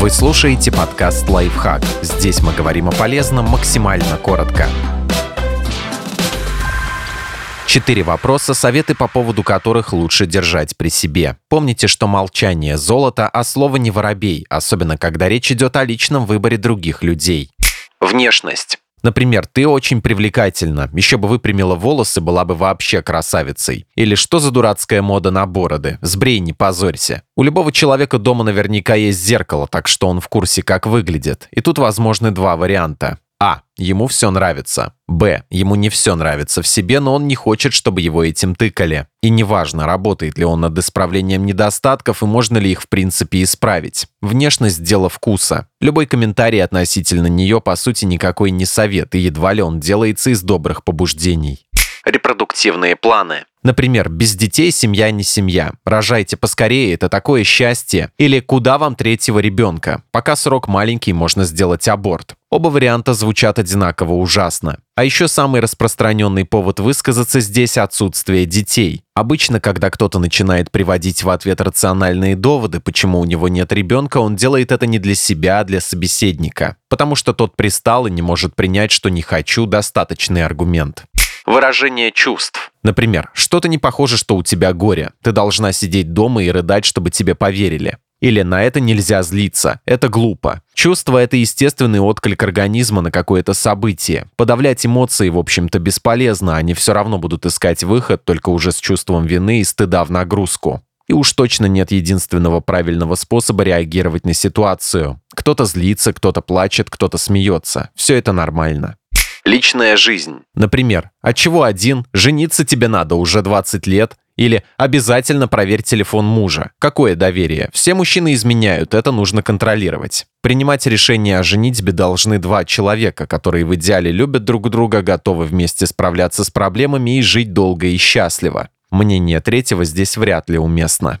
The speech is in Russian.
Вы слушаете подкаст «Лайфхак». Здесь мы говорим о полезном максимально коротко. Четыре вопроса, советы по поводу которых лучше держать при себе. Помните, что молчание – золото, а слово не воробей, особенно когда речь идет о личном выборе других людей. Внешность. Например, ты очень привлекательна, еще бы выпрямила волосы, была бы вообще красавицей. Или что за дурацкая мода на бороды? Сбрей, не позорься. У любого человека дома наверняка есть зеркало, так что он в курсе, как выглядит. И тут возможны два варианта. А. Ему все нравится. Б. Ему не все нравится в себе, но он не хочет, чтобы его этим тыкали. И неважно, работает ли он над исправлением недостатков и можно ли их в принципе исправить. Внешность – дело вкуса. Любой комментарий относительно нее, по сути, никакой не совет, и едва ли он делается из добрых побуждений. Репродуктивные планы. Например, без детей семья не семья. Рожайте поскорее, это такое счастье. Или куда вам третьего ребенка? Пока срок маленький, можно сделать аборт. Оба варианта звучат одинаково ужасно. А еще самый распространенный повод высказаться здесь – отсутствие детей. Обычно, когда кто-то начинает приводить в ответ рациональные доводы, почему у него нет ребенка, он делает это не для себя, а для собеседника. Потому что тот пристал и не может принять, что «не хочу» – достаточный аргумент. Выражение чувств. Например, что-то не похоже, что у тебя горе. Ты должна сидеть дома и рыдать, чтобы тебе поверили. Или на это нельзя злиться. Это глупо. Чувство – это естественный отклик организма на какое-то событие. Подавлять эмоции, в общем-то, бесполезно. Они все равно будут искать выход, только уже с чувством вины и стыда в нагрузку. И уж точно нет единственного правильного способа реагировать на ситуацию. Кто-то злится, кто-то плачет, кто-то смеется. Все это нормально. Личная жизнь. Например, от чего один? Жениться тебе надо уже 20 лет. Или обязательно проверь телефон мужа. Какое доверие? Все мужчины изменяют, это нужно контролировать. Принимать решение о женитьбе должны два человека, которые в идеале любят друг друга, готовы вместе справляться с проблемами и жить долго и счастливо. Мнение третьего здесь вряд ли уместно.